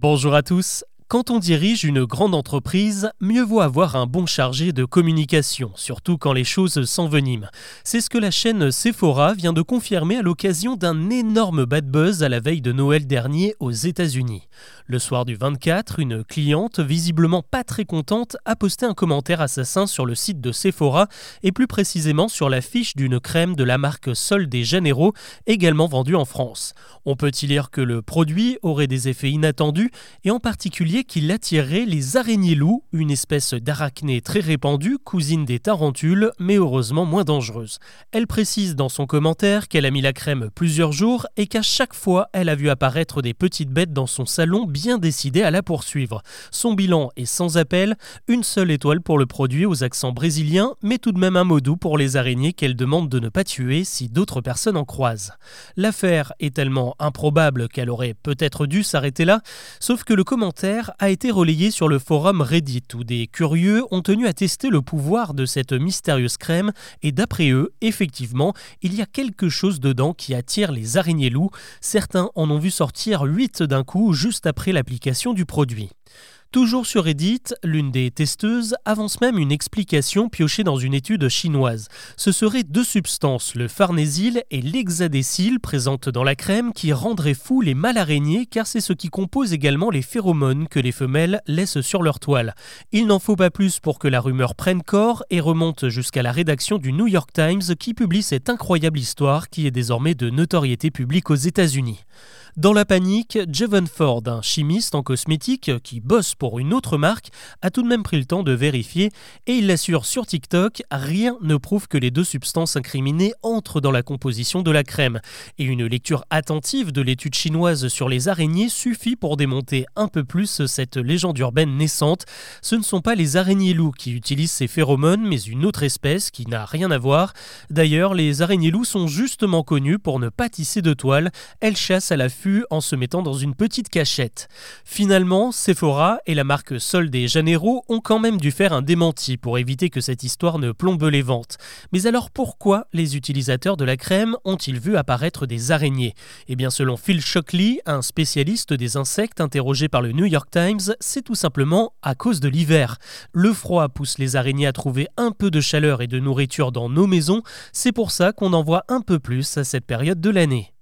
Bonjour à tous. Quand on dirige une grande entreprise, mieux vaut avoir un bon chargé de communication, surtout quand les choses s'enveniment. C'est ce que la chaîne Sephora vient de confirmer à l'occasion d'un énorme bad buzz à la veille de Noël dernier aux États-Unis. Le soir du 24, une cliente, visiblement pas très contente, a posté un commentaire assassin sur le site de Sephora et plus précisément sur la fiche d'une crème de la marque Sol de Janeiro, également vendue en France. On peut y lire que le produit aurait des effets inattendus et en particulier qu'il attirerait les araignées-loups, une espèce d'arachnée très répandue, cousine des tarentules, mais heureusement moins dangereuse. Elle précise dans son commentaire qu'elle a mis la crème plusieurs jours et qu'à chaque fois, elle a vu apparaître des petites bêtes dans son salon bien décidées à la poursuivre. Son bilan est sans appel, une seule étoile pour le produit aux accents brésiliens, mais tout de même un mot doux pour les araignées qu'elle demande de ne pas tuer si d'autres personnes en croisent. L'affaire est tellement improbable qu'elle aurait peut-être dû s'arrêter là, sauf que le commentaire a été relayé sur le forum Reddit où des curieux ont tenu à tester le pouvoir de cette mystérieuse crème et d'après eux, effectivement, il y a quelque chose dedans qui attire les araignées loups. Certains en ont vu sortir 8 d'un coup juste après l'application du produit. Toujours sur Reddit, l'une des testeuses avance même une explication piochée dans une étude chinoise. Ce seraient deux substances, le farnésil et l'hexadécile, présentes dans la crème, qui rendraient fous les mâles araignées car c'est ce qui compose également les phéromones que les femelles laissent sur leur toile. Il n'en faut pas plus pour que la rumeur prenne corps et remonte jusqu'à la rédaction du New York Times qui publie cette incroyable histoire qui est désormais de notoriété publique aux États-Unis. Dans la panique, Jevon Ford, un chimiste en cosmétique qui bosse pour une autre marque, a tout de même pris le temps de vérifier et il l'assure sur TikTok, rien ne prouve que les deux substances incriminées entrent dans la composition de la crème. Et une lecture attentive de l'étude chinoise sur les araignées suffit pour démonter un peu plus cette légende urbaine naissante. Ce ne sont pas les araignées loups qui utilisent ces phéromones, mais une autre espèce qui n'a rien à voir. D'ailleurs, les araignées loups sont justement connues pour ne pas tisser de toile. Elles chassent à l'affût en se mettant dans une petite cachette. Finalement, Et la marque Sol de Janeiro ont quand même dû faire un démenti pour éviter que cette histoire ne plombe les ventes. Mais alors pourquoi les utilisateurs de la crème ont-ils vu apparaître des araignées? Eh bien selon Phil Shockley, un spécialiste des insectes interrogé par le New York Times, c'est tout simplement à cause de l'hiver. Le froid pousse les araignées à trouver un peu de chaleur et de nourriture dans nos maisons, c'est pour ça qu'on en voit un peu plus à cette période de l'année.